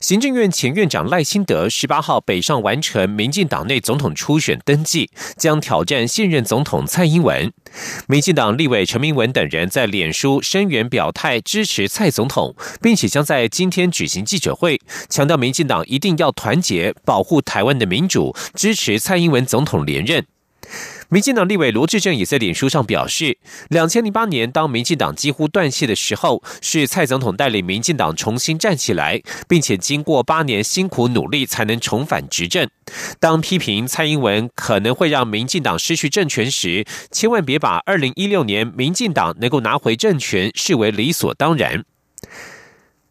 行政院前院长赖清德十八号北上完成民进党内总统初选登记，将挑战现任总统蔡英文。民进党立委陈明文等人在脸书声援表态支持蔡总统，并且将在今天举行记者会，强调民进党一定要团结，保护台湾的民主，支持蔡英文总统连任。民进党立委罗志正也在脸书上表示，两千零八年当民进党几乎断气的时候，是蔡总统带领民进党重新站起来，并且经过八年辛苦努力才能重返执政。当批评蔡英文可能会让民进党失去政权时，千万别把二零一六年民进党能够拿回政权视为理所当然。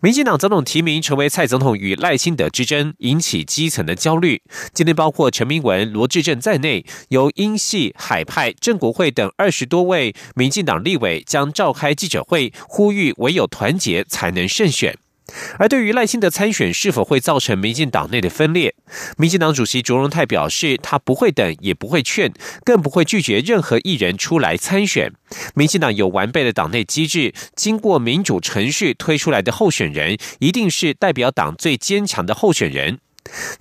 民进党总统提名成为蔡总统与赖清德之争，引起基层的焦虑。今天，包括陈明文、罗志正在内，由英系、海派、郑国会等二十多位民进党立委将召开记者会，呼吁唯有团结才能胜选。而对于赖清德参选是否会造成民进党内的分裂，民进党主席卓荣泰表示，他不会等，也不会劝，更不会拒绝任何一人出来参选。民进党有完备的党内机制，经过民主程序推出来的候选人，一定是代表党最坚强的候选人。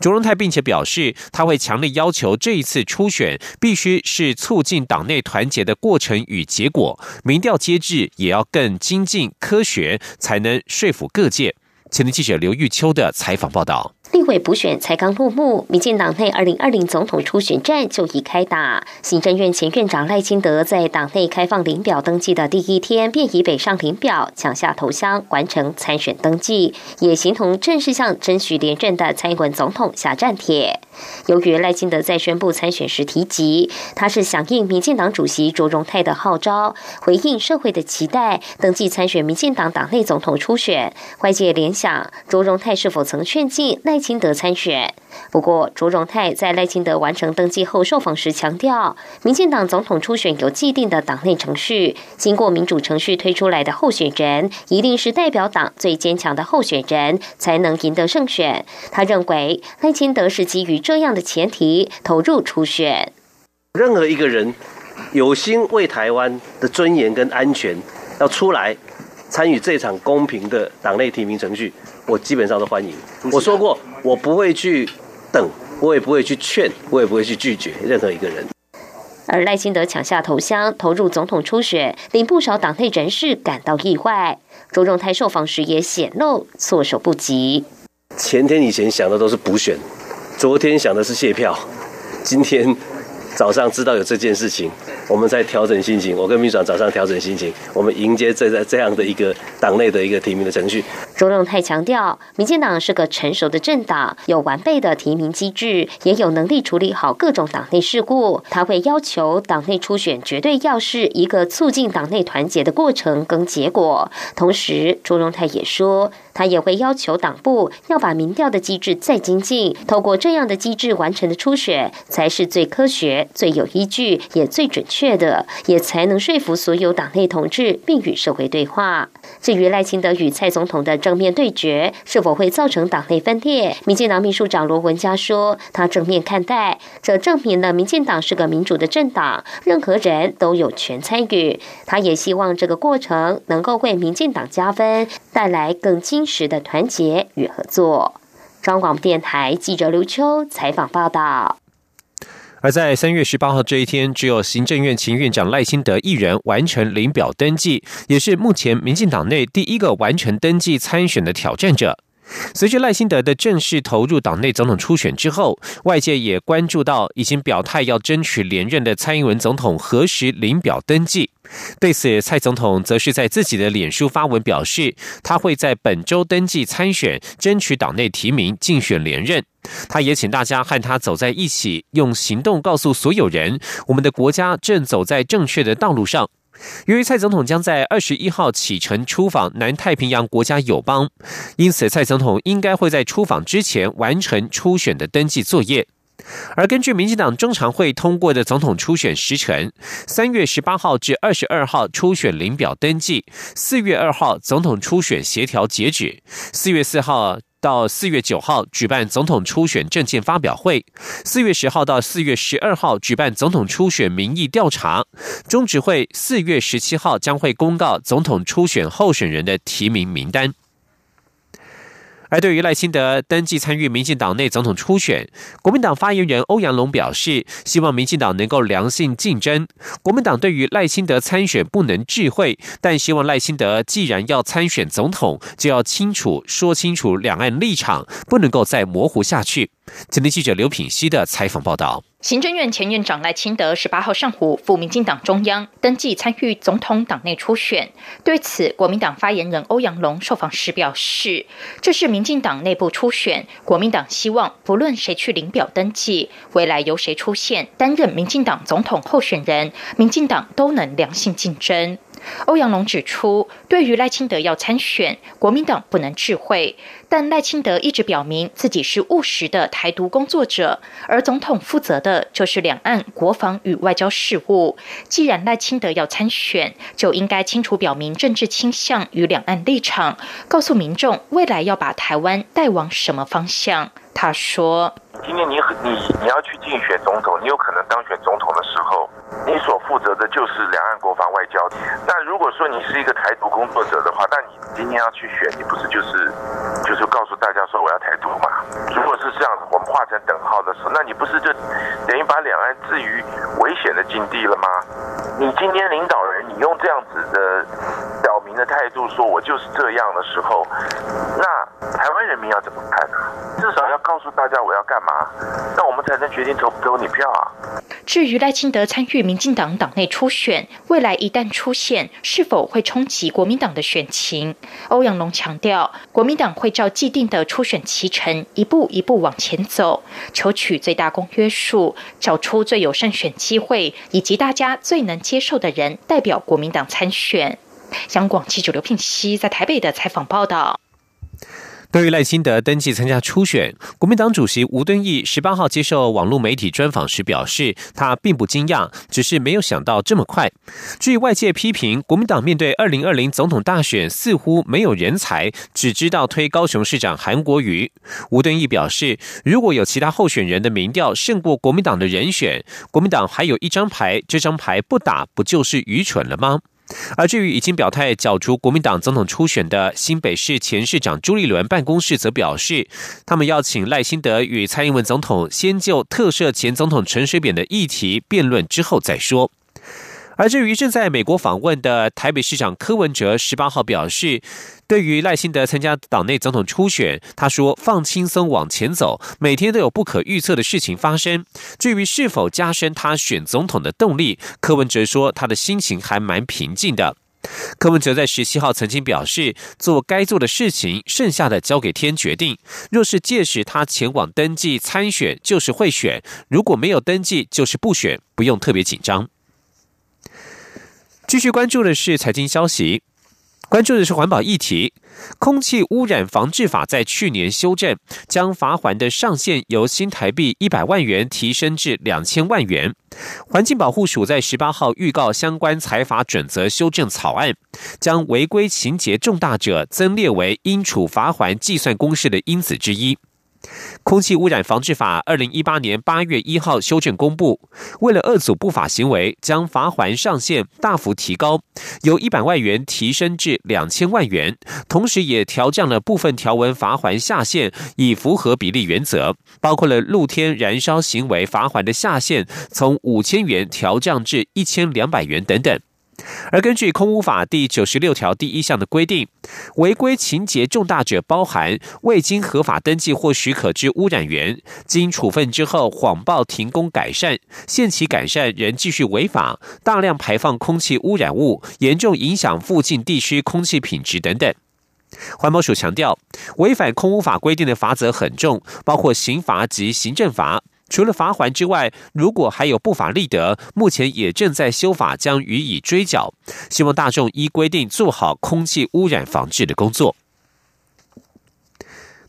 卓荣泰并且表示，他会强烈要求这一次初选必须是促进党内团结的过程与结果，民调机制也要更精进科学，才能说服各界。前的记者刘玉秋的采访报道。立委补选才刚落幕，民进党内二零二零总统初选战就已开打。行政院前院长赖清德在党内开放领表登记的第一天，便以北上领表抢下头香，完成参选登记，也形同正式向争取连任的蔡英文总统下战帖。由于赖清德在宣布参选时提及，他是响应民进党主席卓荣泰的号召，回应社会的期待，登记参选民进党党内总统初选。外界联想，卓荣泰是否曾劝进赖？清德参选，不过卓荣泰在赖清德完成登记后受访时强调，民进党总统初选有既定的党内程序，经过民主程序推出来的候选人，一定是代表党最坚强的候选人，才能赢得胜选。他认为赖清德是基于这样的前提投入初选。任何一个人有心为台湾的尊严跟安全，要出来参与这场公平的党内提名程序。我基本上都欢迎。我说过，我不会去等，我也不会去劝，我也不会去拒绝任何一个人。而赖清德抢下头香，投入总统初选，令不少党内人士感到意外。周荣泰受访时也显露措手不及。前天以前想的都是补选，昨天想的是卸票，今天早上知道有这件事情。我们在调整心情，我跟秘书长早上调整心情，我们迎接这在这样的一个党内的一个提名的程序。周荣泰强调，民进党是个成熟的政党，有完备的提名机制，也有能力处理好各种党内事故。他会要求党内初选绝对要是一个促进党内团结的过程跟结果。同时，周荣泰也说，他也会要求党部要把民调的机制再精进，透过这样的机制完成的初选，才是最科学、最有依据，也最准。确的，也才能说服所有党内同志，并与社会对话。至于赖清德与蔡总统的正面对决，是否会造成党内分裂？民进党秘书长罗文嘉说，他正面看待，这证明了民进党是个民主的政党，任何人都有权参与。他也希望这个过程能够为民进党加分，带来更坚实的团结与合作。中广电台记者刘秋采访报道。而在三月十八号这一天，只有行政院前院长赖清德一人完成领表登记，也是目前民进党内第一个完成登记参选的挑战者。随着赖清德的正式投入党内总统初选之后，外界也关注到已经表态要争取连任的蔡英文总统何时领表登记。对此，蔡总统则是在自己的脸书发文表示，他会在本周登记参选，争取党内提名，竞选连任。他也请大家和他走在一起，用行动告诉所有人，我们的国家正走在正确的道路上。由于蔡总统将在二十一号启程出访南太平洋国家友邦，因此蔡总统应该会在出访之前完成初选的登记作业。而根据民进党中常会通过的总统初选时程，三月十八号至二十二号初选领表登记，四月二号总统初选协调截止，四月四号到四月九号举办总统初选证件发表会，四月十号到四月十二号举办总统初选民意调查，中指会四月十七号将会公告总统初选候选人的提名名单。而对于赖清德登记参与民进党内总统初选，国民党发言人欧阳龙表示，希望民进党能够良性竞争。国民党对于赖清德参选不能智慧，但希望赖清德既然要参选总统，就要清楚说清楚两岸立场，不能够再模糊下去。今天记者刘品熙的采访报道。行政院前院长赖清德十八号上午赴民进党中央登记参与总统党内初选。对此，国民党发言人欧阳龙受访时表示：“这是民进党内部初选，国民党希望不论谁去领表登记，未来由谁出现担任民进党总统候选人，民进党都能良性竞争。”欧阳龙指出，对于赖清德要参选，国民党不能智慧，但赖清德一直表明自己是务实的台独工作者，而总统负责的就是两岸国防与外交事务。既然赖清德要参选，就应该清楚表明政治倾向与两岸立场，告诉民众未来要把台湾带往什么方向。他说：“今天你你你要去竞选总统，你有可能当选总统的时候。”你所负责的就是两岸国防外交。那如果说你是一个台独工作者的话，那你今天要去选，你不是就是就是告诉大家说我要台独吗？如果是这样子，我们画成等号的时候，那你不是就等于把两岸置于危险的境地了吗？你今天领导人，你用这样子的的态度说我就是这样的时候，那台湾人民要怎么看呢？至少要告诉大家我要干嘛，那我们才能决定投不投你票啊。至于赖清德参与民进党党内初选，未来一旦出现，是否会冲击国民党的选情？欧阳龙强调，国民党会照既定的初选期程，一步一步往前走，求取最大公约数，找出最有胜选机会以及大家最能接受的人，代表国民党参选。香港记者刘聘熙在台北的采访报道。对于赖清德登记参加初选，国民党主席吴敦义十八号接受网络媒体专访时表示，他并不惊讶，只是没有想到这么快。至于外界批评国民党面对二零二零总统大选似乎没有人才，只知道推高雄市长韩国瑜，吴敦义表示，如果有其他候选人的民调胜过国民党的人选，国民党还有一张牌，这张牌不打不就是愚蠢了吗？而至于已经表态角逐国民党总统初选的新北市前市长朱立伦办公室，则表示，他们要请赖清德与蔡英文总统先就特赦前总统陈水扁的议题辩论之后再说。而至于正在美国访问的台北市长柯文哲，十八号表示，对于赖清德参加党内总统初选，他说放轻松往前走，每天都有不可预测的事情发生。至于是否加深他选总统的动力，柯文哲说他的心情还蛮平静的。柯文哲在十七号曾经表示，做该做的事情，剩下的交给天决定。若是届时他前往登记参选，就是会选；如果没有登记，就是不选，不用特别紧张。继续关注的是财经消息，关注的是环保议题。空气污染防治法在去年修正，将罚还的上限由新台币一百万元提升至两千万元。环境保护署在十八号预告相关财法准则修正草案，将违规情节重大者增列为应处罚还计算公式的因子之一。空气污染防治法二零一八年八月一号修正公布，为了遏阻不法行为，将罚还上限大幅提高，由一百万元提升至两千万元，同时也调降了部分条文罚还下限，以符合比例原则，包括了露天燃烧行为罚还的下限从五千元调降至一千两百元等等。而根据空污法第九十六条第一项的规定，违规情节重大者包含未经合法登记或许可之污染源，经处分之后谎报停工改善，限期改善仍继续违法，大量排放空气污染物，严重影响附近地区空气品质等等。环保署强调，违反空污法规定的罚则很重，包括刑罚及行政罚。除了罚还之外，如果还有不法利得，目前也正在修法，将予以追缴。希望大众依规定做好空气污染防治的工作。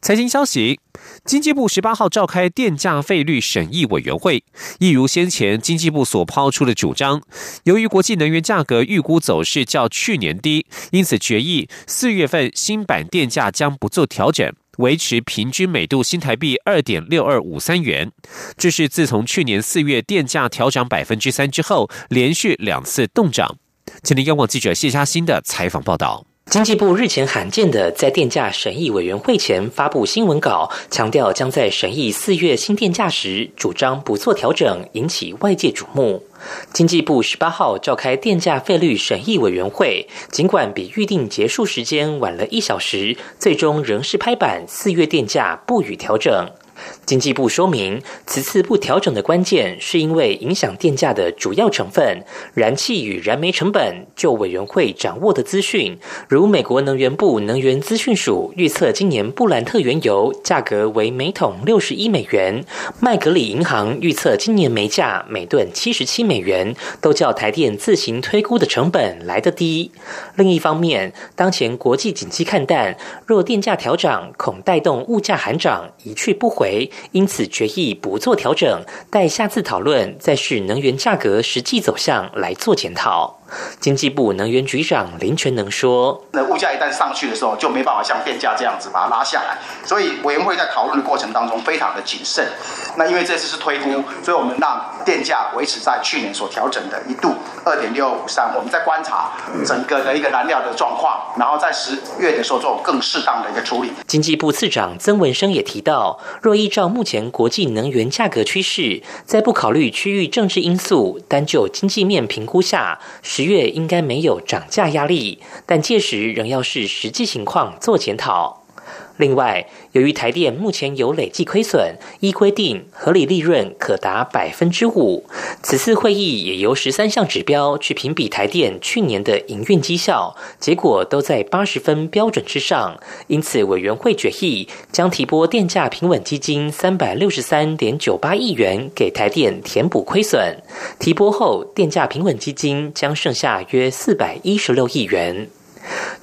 财经消息：经济部十八号召开电价费率审议委员会，一如先前经济部所抛出的主张，由于国际能源价格预估走势较去年低，因此决议四月份新版电价将不做调整，维持平均每度新台币二点六二五三元。这是自从去年四月电价调涨百分之三之后，连续两次动涨。今天央广记者谢嘉欣的采访报道。经济部日前罕见的在电价审议委员会前发布新闻稿，强调将在审议四月新电价时主张不做调整，引起外界瞩目。经济部十八号召开电价费率审议委员会，尽管比预定结束时间晚了一小时，最终仍是拍板四月电价不予调整。经济部说明，此次不调整的关键，是因为影响电价的主要成分——燃气与燃煤成本。就委员会掌握的资讯，如美国能源部能源资讯署预测，今年布兰特原油价格为每桶六十一美元；麦格里银行预测今年煤价每吨七十七美元，都较台电自行推估的成本来得低。另一方面，当前国际景气看淡，若电价调涨，恐带动物价寒涨，一去不回。因此决议不做调整，待下次讨论再视能源价格实际走向来做检讨。经济部能源局长林全能说：“那物价一旦上去的时候，就没办法像电价这样子把它拉下来。所以委员会在讨论的过程当中非常的谨慎。那因为这次是推估，所以我们让电价维持在去年所调整的一度二点六五三。我们在观察整个的一个燃料的状况，然后在十月的时候做更适当的一个处理。”经济部次长曾文生也提到，若依照目前国际能源价格趋势，在不考虑区域政治因素，单就经济面评估下。十月应该没有涨价压力，但届时仍要视实际情况做检讨。另外，由于台电目前有累计亏损，依规定合理利润可达百分之五。此次会议也由十三项指标去评比台电去年的营运绩效，结果都在八十分标准之上。因此，委员会决议将提拨电价平稳基金三百六十三点九八亿元给台电填补亏损。提拨后，电价平稳基金将剩下约四百一十六亿元。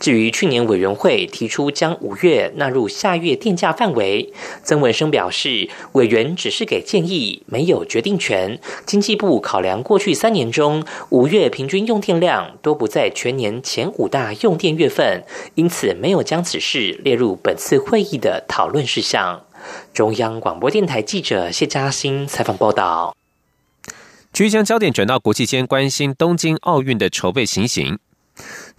至于去年委员会提出将五月纳入下月电价范围，曾文生表示，委员只是给建议，没有决定权。经济部考量过去三年中五月平均用电量都不在全年前五大用电月份，因此没有将此事列入本次会议的讨论事项。中央广播电台记者谢嘉欣采访报道。继续将焦点转到国际间，关心东京奥运的筹备情形。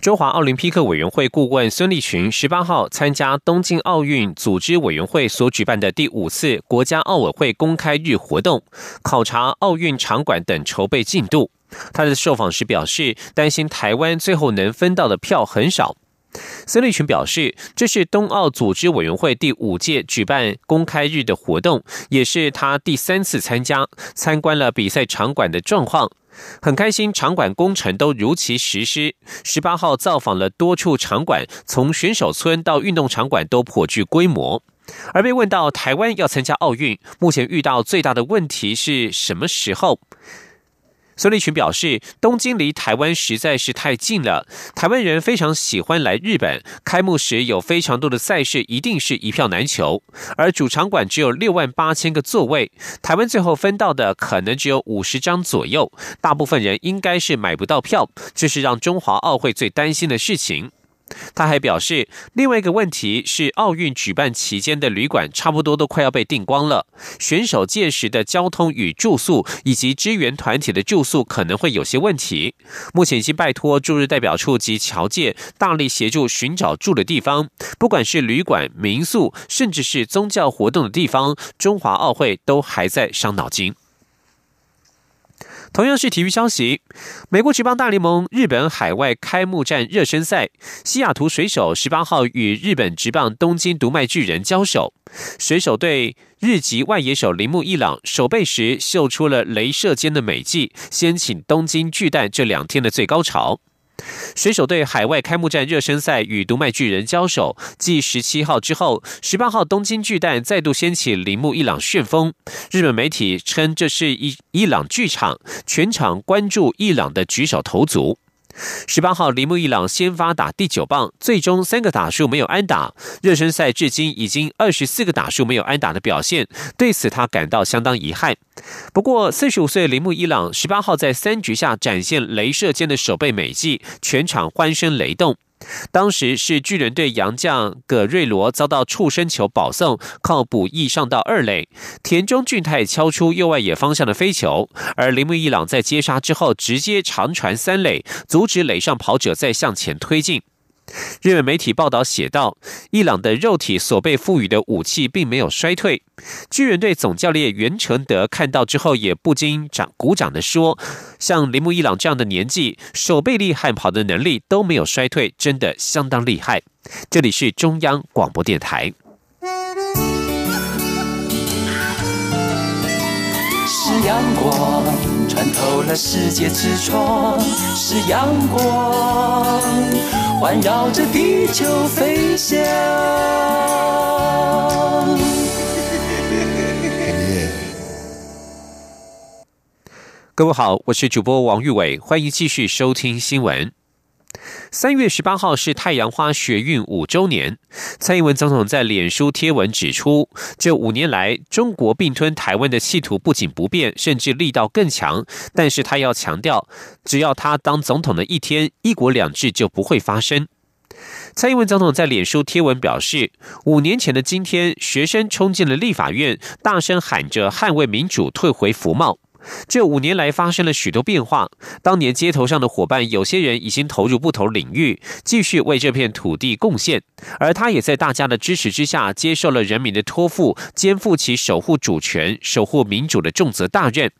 中华奥林匹克委员会顾问孙立群十八号参加东京奥运组织委员会所举办的第五次国家奥委会公开日活动，考察奥运场馆等筹备进度。他在受访时表示，担心台湾最后能分到的票很少。孙立群表示，这是冬奥组织委员会第五届举办公开日的活动，也是他第三次参加，参观了比赛场馆的状况。很开心，场馆工程都如期实施。十八号造访了多处场馆，从选手村到运动场馆都颇具规模。而被问到台湾要参加奥运，目前遇到最大的问题是什么时候？孙立群表示，东京离台湾实在是太近了，台湾人非常喜欢来日本。开幕时有非常多的赛事，一定是一票难求。而主场馆只有六万八千个座位，台湾最后分到的可能只有五十张左右，大部分人应该是买不到票，这是让中华奥会最担心的事情。他还表示，另外一个问题是，奥运举办期间的旅馆差不多都快要被订光了，选手届时的交通与住宿，以及支援团体的住宿可能会有些问题。目前已经拜托驻日代表处及侨界大力协助寻找住的地方，不管是旅馆、民宿，甚至是宗教活动的地方，中华奥会都还在伤脑筋。同样是体育消息，美国职棒大联盟日本海外开幕战热身赛，西雅图水手十八号与日本职棒东京读卖巨人交手，水手队日籍外野手铃木一朗守备时秀出了镭射间的美技，掀起东京巨蛋这两天的最高潮。水手队海外开幕战热身赛与读卖巨人交手，继十七号之后，十八号东京巨蛋再度掀起铃木一朗旋风。日本媒体称这是一伊朗剧场，全场关注伊朗的举手投足。十八号，铃木一朗先发打第九棒，最终三个打数没有安打。热身赛至今已经二十四个打数没有安打的表现，对此他感到相当遗憾。不过，四十五岁铃木一朗十八号在三局下展现镭射间的守备美技，全场欢声雷动。当时是巨人队洋将葛瑞罗遭到触身球保送，靠补翼上到二垒，田中俊太敲出右外野方向的飞球，而铃木一朗在接杀之后直接长传三垒，阻止垒上跑者再向前推进。日本媒体报道写道：“伊朗的肉体所被赋予的武器并没有衰退。”巨人队总教练袁成德看到之后也不禁掌鼓掌的说：“像铃木一朗这样的年纪，手背力和跑的能力都没有衰退，真的相当厉害。”这里是中央广播电台。是阳光穿透了世界之窗，是阳光环绕着地球飞翔。各位好，我是主播王玉伟，欢迎继续收听新闻。三月十八号是太阳花学运五周年。蔡英文总统在脸书贴文指出，这五年来，中国并吞台湾的企图不仅不变，甚至力道更强。但是他要强调，只要他当总统的一天，一国两制就不会发生。蔡英文总统在脸书贴文表示，五年前的今天，学生冲进了立法院，大声喊着捍卫民主，退回服贸。这五年来发生了许多变化。当年街头上的伙伴，有些人已经投入不同领域，继续为这片土地贡献。而他也在大家的支持之下，接受了人民的托付，肩负起守护主权、守护民主的重责大任。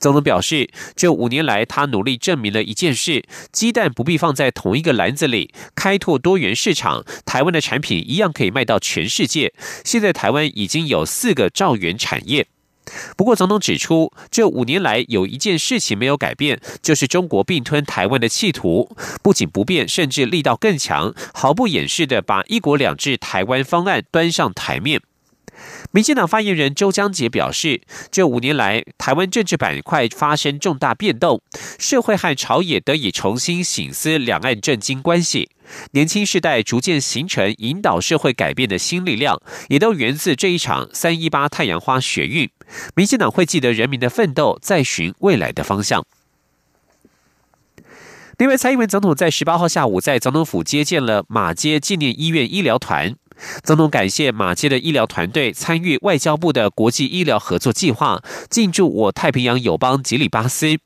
总统表示，这五年来，他努力证明了一件事：鸡蛋不必放在同一个篮子里。开拓多元市场，台湾的产品一样可以卖到全世界。现在台湾已经有四个兆元产业。不过，总统指出，这五年来有一件事情没有改变，就是中国并吞台湾的企图不仅不变，甚至力道更强，毫不掩饰的把“一国两制”台湾方案端上台面。民进党发言人周江杰表示，这五年来，台湾政治板块发生重大变动，社会和朝野得以重新醒思两岸政经关系。年轻世代逐渐形成引导社会改变的新力量，也都源自这一场三一八太阳花学运。民进党会记得人民的奋斗，再寻未来的方向。另外，蔡英文总统在十八号下午在总统府接见了马街纪念医院医疗团。总统感谢马街的医疗团队参与外交部的国际医疗合作计划，进驻我太平洋友邦吉里巴斯。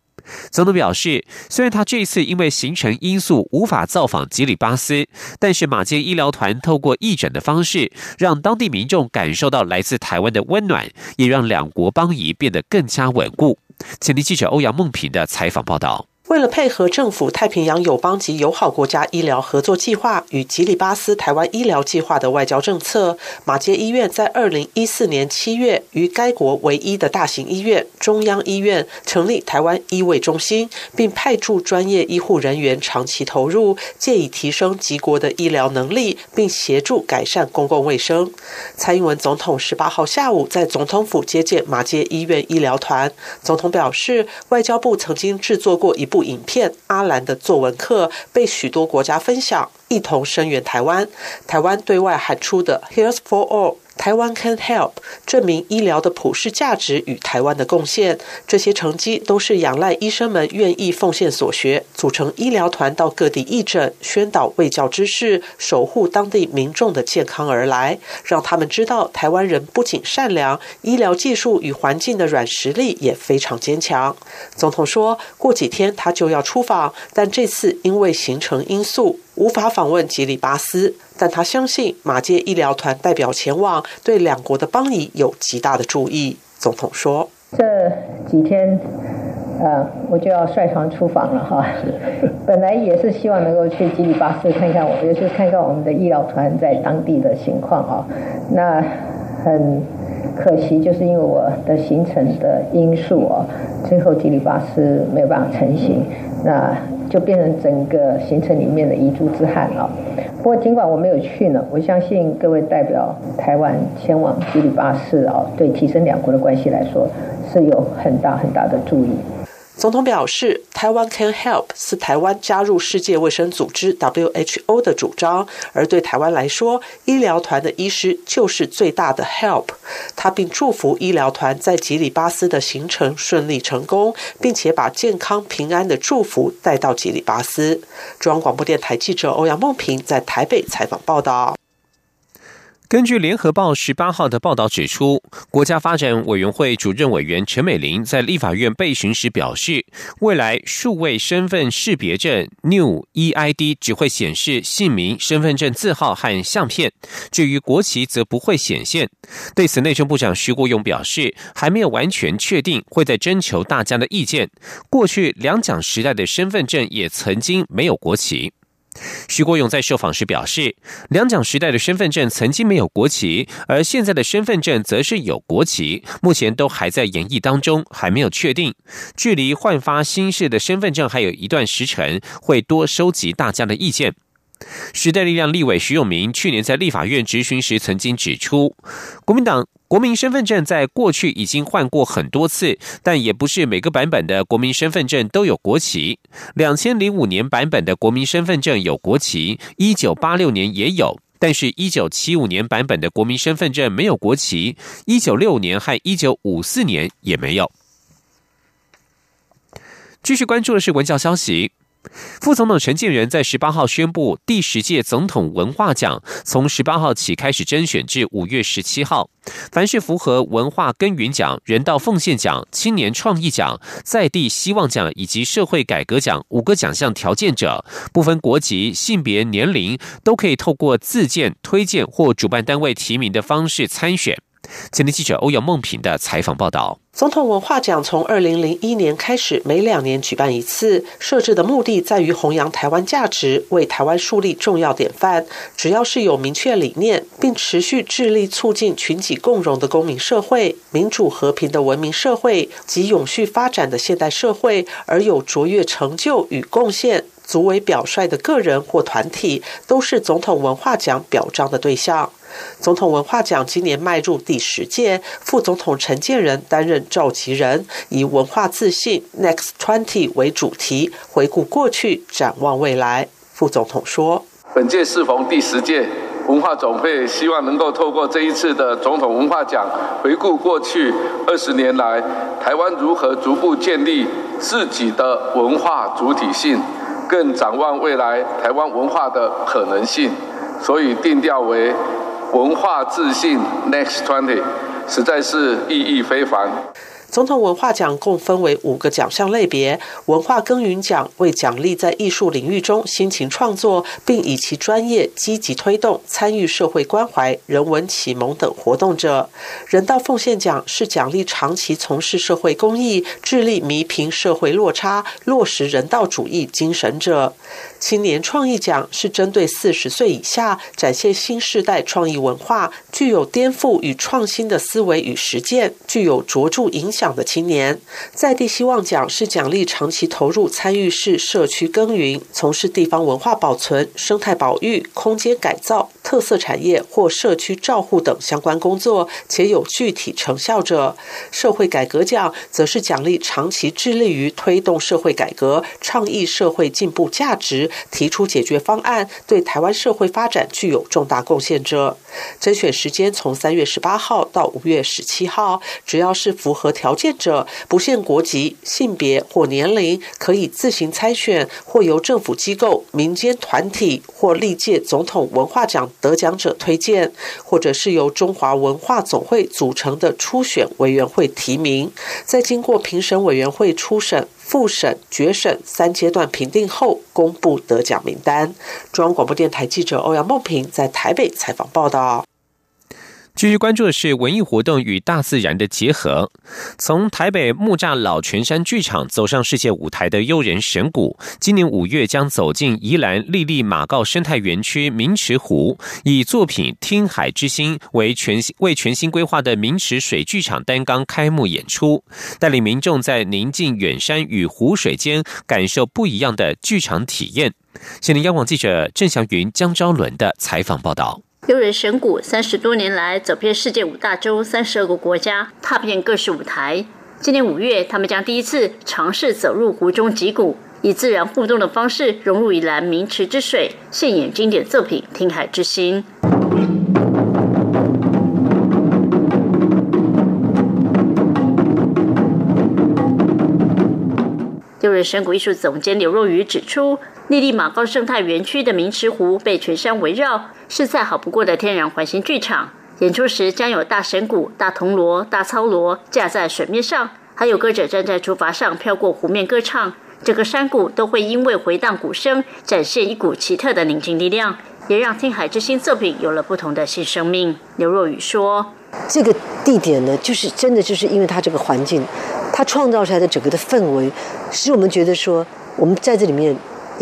总统表示，虽然他这次因为行程因素无法造访吉里巴斯，但是马街医疗团透过义诊的方式，让当地民众感受到来自台湾的温暖，也让两国邦谊变得更加稳固。前听记者欧阳梦平的采访报道。为了配合政府太平洋友邦及友好国家医疗合作计划与吉里巴斯台湾医疗计划的外交政策，马街医院在二零一四年七月于该国唯一的大型医院中央医院成立台湾医卫中心，并派驻专业医护人员长期投入，借以提升吉国的医疗能力，并协助改善公共卫生。蔡英文总统十八号下午在总统府接见马街医院医疗团，总统表示，外交部曾经制作过一部。影片《阿兰的作文课》被许多国家分享，一同声援台湾。台湾对外喊出的 “Here's for all”。台湾 can help 证明医疗的普世价值与台湾的贡献，这些成绩都是仰赖医生们愿意奉献所学，组成医疗团到各地义诊、宣导卫教知识、守护当地民众的健康而来，让他们知道台湾人不仅善良，医疗技术与环境的软实力也非常坚强。总统说过几天他就要出访，但这次因为行程因素。无法访问吉里巴斯，但他相信马介医疗团代表前往，对两国的邦谊有极大的注意。总统说：“这几天，呃，我就要率团出访了哈。本来也是希望能够去吉里巴斯看看，我也是看看我们的医疗团在当地的情况啊。那很可惜，就是因为我的行程的因素哦，最后吉里巴斯没有办法成行。那。”就变成整个行程里面的遗珠之憾了。不过尽管我没有去呢，我相信各位代表台湾前往吉里巴斯哦，对提升两国的关系来说是有很大很大的注意。总统表示，台湾 Can Help 是台湾加入世界卫生组织 WHO 的主张，而对台湾来说，医疗团的医师就是最大的 Help。他并祝福医疗团在吉里巴斯的行程顺利成功，并且把健康平安的祝福带到吉里巴斯。中央广播电台记者欧阳梦平在台北采访报道。根据联合报十八号的报道指出，国家发展委员会主任委员陈美玲在立法院备询时表示，未来数位身份识别证 New EID 只会显示姓名、身份证字号和相片，至于国旗则不会显现。对此，内政部长徐国勇表示，还没有完全确定，会在征求大家的意见。过去两蒋时代的身份证也曾经没有国旗。徐国勇在受访时表示，两蒋时代的身份证曾经没有国旗，而现在的身份证则是有国旗，目前都还在演绎当中，还没有确定。距离换发新式的身份证还有一段时辰，会多收集大家的意见。时代力量立委徐永明去年在立法院质询时曾经指出，国民党。国民身份证在过去已经换过很多次，但也不是每个版本的国民身份证都有国旗。两千零五年版本的国民身份证有国旗，一九八六年也有，但是一九七五年版本的国民身份证没有国旗，一九六年和一九五四年也没有。继续关注的是文教消息。副总统陈建仁在十八号宣布，第十届总统文化奖从十八号起开始甄选，至五月十七号。凡是符合文化耕耘奖、人道奉献奖、青年创意奖、在地希望奖以及社会改革奖五个奖项条件者，不分国籍、性别、年龄，都可以透过自荐、推荐或主办单位提名的方式参选。前天记者欧阳梦平的采访报道。总统文化奖从二零零一年开始，每两年举办一次。设置的目的在于弘扬台湾价值，为台湾树立重要典范。只要是有明确理念，并持续致力促进群体共荣的公民社会、民主和平的文明社会及永续发展的现代社会，而有卓越成就与贡献。足为表率的个人或团体，都是总统文化奖表彰的对象。总统文化奖今年迈入第十届，副总统陈建仁担任召集人，以“文化自信 Next Twenty” 为主题，回顾过去，展望未来。副总统说：“本届适逢第十届文化总会，希望能够透过这一次的总统文化奖，回顾过去二十年来台湾如何逐步建立自己的文化主体性。”更展望未来台湾文化的可能性，所以定调为文化自信 Next Twenty，实在是意义非凡。总统文化奖共分为五个奖项类别，文化耕耘奖为奖励在艺术领域中辛勤创作，并以其专业积极推动参与社会关怀、人文启蒙等活动者；人道奉献奖是奖励长期从事社会公益、致力弥平社会落差、落实人道主义精神者。青年创意奖是针对四十岁以下展现新时代创意文化、具有颠覆与创新的思维与实践、具有卓著影响的青年。在地希望奖是奖励长期投入参与式社区耕耘、从事地方文化保存、生态保育、空间改造、特色产业或社区照护等相关工作且有具体成效者。社会改革奖则是奖励长期致力于推动社会改革、倡议社会进步价值。提出解决方案，对台湾社会发展具有重大贡献者。甄选时间从三月十八号到五月十七号，只要是符合条件者，不限国籍、性别或年龄，可以自行参选，或由政府机构、民间团体或历届总统文化奖得奖者推荐，或者是由中华文化总会组成的初选委员会提名，在经过评审委员会初审。复审、决审三阶段评定后，公布得奖名单。中央广播电台记者欧阳梦平在台北采访报道。继续关注的是文艺活动与大自然的结合。从台北木栅老泉山剧场走上世界舞台的悠人神谷，今年五月将走进宜兰丽丽马告生态园区明池湖，以作品《听海之心》为全为全新规划的明池水剧场单纲开幕演出，带领民众在宁静远山与湖水间感受不一样的剧场体验。现在央广记者郑祥云、江昭伦的采访报道。悠人神谷三十多年来走遍世界五大洲三十二个国家，踏遍各式舞台。今年五月，他们将第一次尝试走入湖中击鼓，以自然互动的方式融入宜兰名池之水，现演经典作品《听海之心》。六人神谷艺术总监刘若愚指出，丽丽马高生态园区的明池湖被全山围绕，是再好不过的天然环形剧场。演出时将有大神鼓、大铜锣、大操锣架在水面上，还有歌者站在竹筏上飘过湖面歌唱。整个山谷都会因为回荡鼓声，展现一股奇特的宁静力量，也让听海之心作品有了不同的新生命。刘若雨说：“这个地点呢，就是真的就是因为它这个环境，它创造出来的整个的氛围，使我们觉得说，我们在这里面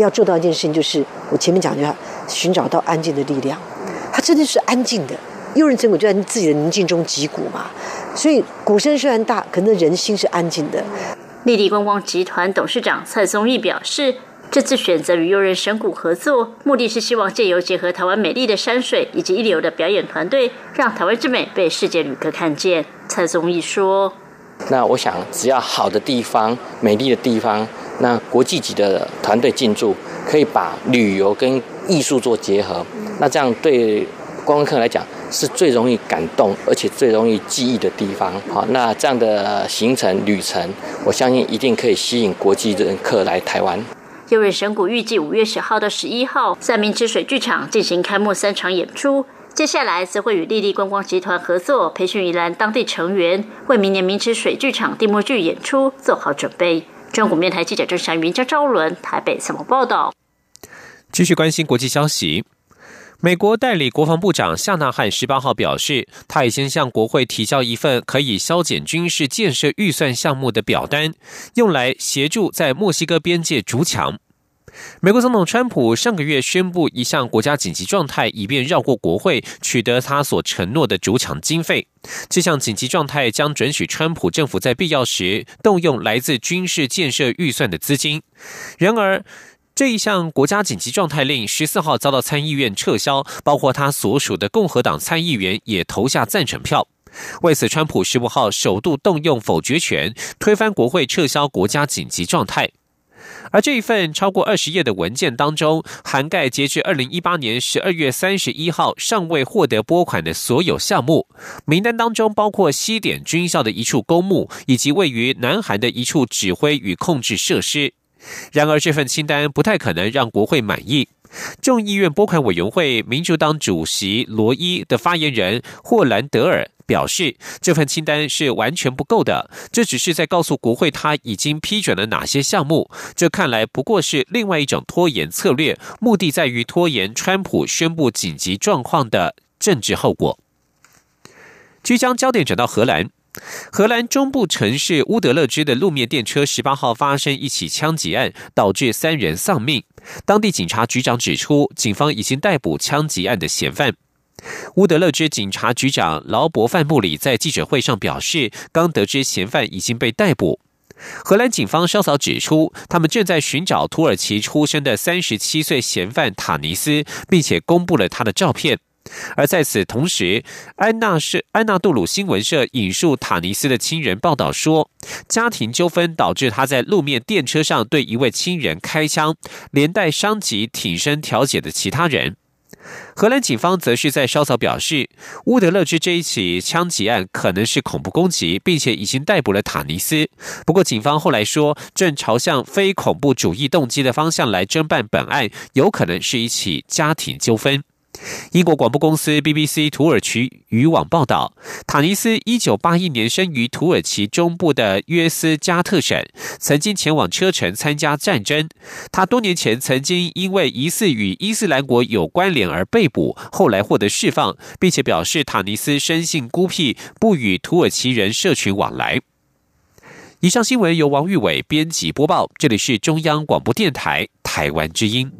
要做到一件事情，就是我前面讲的，寻找到安静的力量。它真的是安静的。”幽人真鼓就在自己的宁静中击鼓嘛，所以鼓声虽然大，可能人心是安静的。丽丽观光集团董事长蔡宗义表示，这次选择与幽人神鼓合作，目的是希望借由结合台湾美丽的山水以及一流的表演团队，让台湾之美被世界旅客看见。蔡宗义说：“那我想，只要好的地方、美丽的地方，那国际级的团队进驻，可以把旅游跟艺术做结合，那这样对观光客来讲。”是最容易感动，而且最容易记忆的地方。好，那这样的行程旅程，我相信一定可以吸引国际人客来台湾。优瑞神谷预计五月十号到十一号在明池水剧场进行开幕三场演出，接下来则会与丽丽观光集团合作，培训宜兰当地成员，为明年明池水剧场闭幕剧演出做好准备。中国面台记者郑祥云、张昭伦台北采访报道。继续关心国际消息。美国代理国防部长夏纳汉十八号表示，他已经向国会提交一份可以削减军事建设预算项目的表单，用来协助在墨西哥边界筑墙。美国总统川普上个月宣布一项国家紧急状态，以便绕过国会，取得他所承诺的主场经费。这项紧急状态将准许川普政府在必要时动用来自军事建设预算的资金。然而，这一项国家紧急状态令十四号遭到参议院撤销，包括他所属的共和党参议员也投下赞成票。为此，川普十五号首度动用否决权，推翻国会撤销国家紧急状态。而这一份超过二十页的文件当中，涵盖截至二零一八年十二月三十一号尚未获得拨款的所有项目，名单当中包括西点军校的一处公墓，以及位于南韩的一处指挥与控制设施。然而，这份清单不太可能让国会满意。众议院拨款委员会民主党主席罗伊的发言人霍兰德尔表示，这份清单是完全不够的，这只是在告诉国会他已经批准了哪些项目。这看来不过是另外一种拖延策略，目的在于拖延川普宣布紧急状况的政治后果。即将焦点转到荷兰。荷兰中部城市乌德勒支的路面电车十八号发生一起枪击案，导致三人丧命。当地警察局长指出，警方已经逮捕枪击案的嫌犯。乌德勒支警察局长劳伯范布里在记者会上表示，刚得知嫌犯已经被逮捕。荷兰警方稍早指出，他们正在寻找土耳其出生的三十七岁嫌犯塔尼斯，并且公布了他的照片。而在此同时，安纳是安纳杜鲁新闻社引述塔尼斯的亲人报道说，家庭纠纷导致他在路面电车上对一位亲人开枪，连带伤及挺身调解的其他人。荷兰警方则是在稍早表示，乌德勒支这一起枪击案可能是恐怖攻击，并且已经逮捕了塔尼斯。不过，警方后来说，正朝向非恐怖主义动机的方向来侦办本案，有可能是一起家庭纠纷。英国广播公司 BBC 土耳其语网报道，塔尼斯一九八一年生于土耳其中部的约斯加特省，曾经前往车臣参加战争。他多年前曾经因为疑似与伊斯兰国有关联而被捕，后来获得释放，并且表示塔尼斯生性孤僻，不与土耳其人社群往来。以上新闻由王玉伟编辑播报，这里是中央广播电台台湾之音。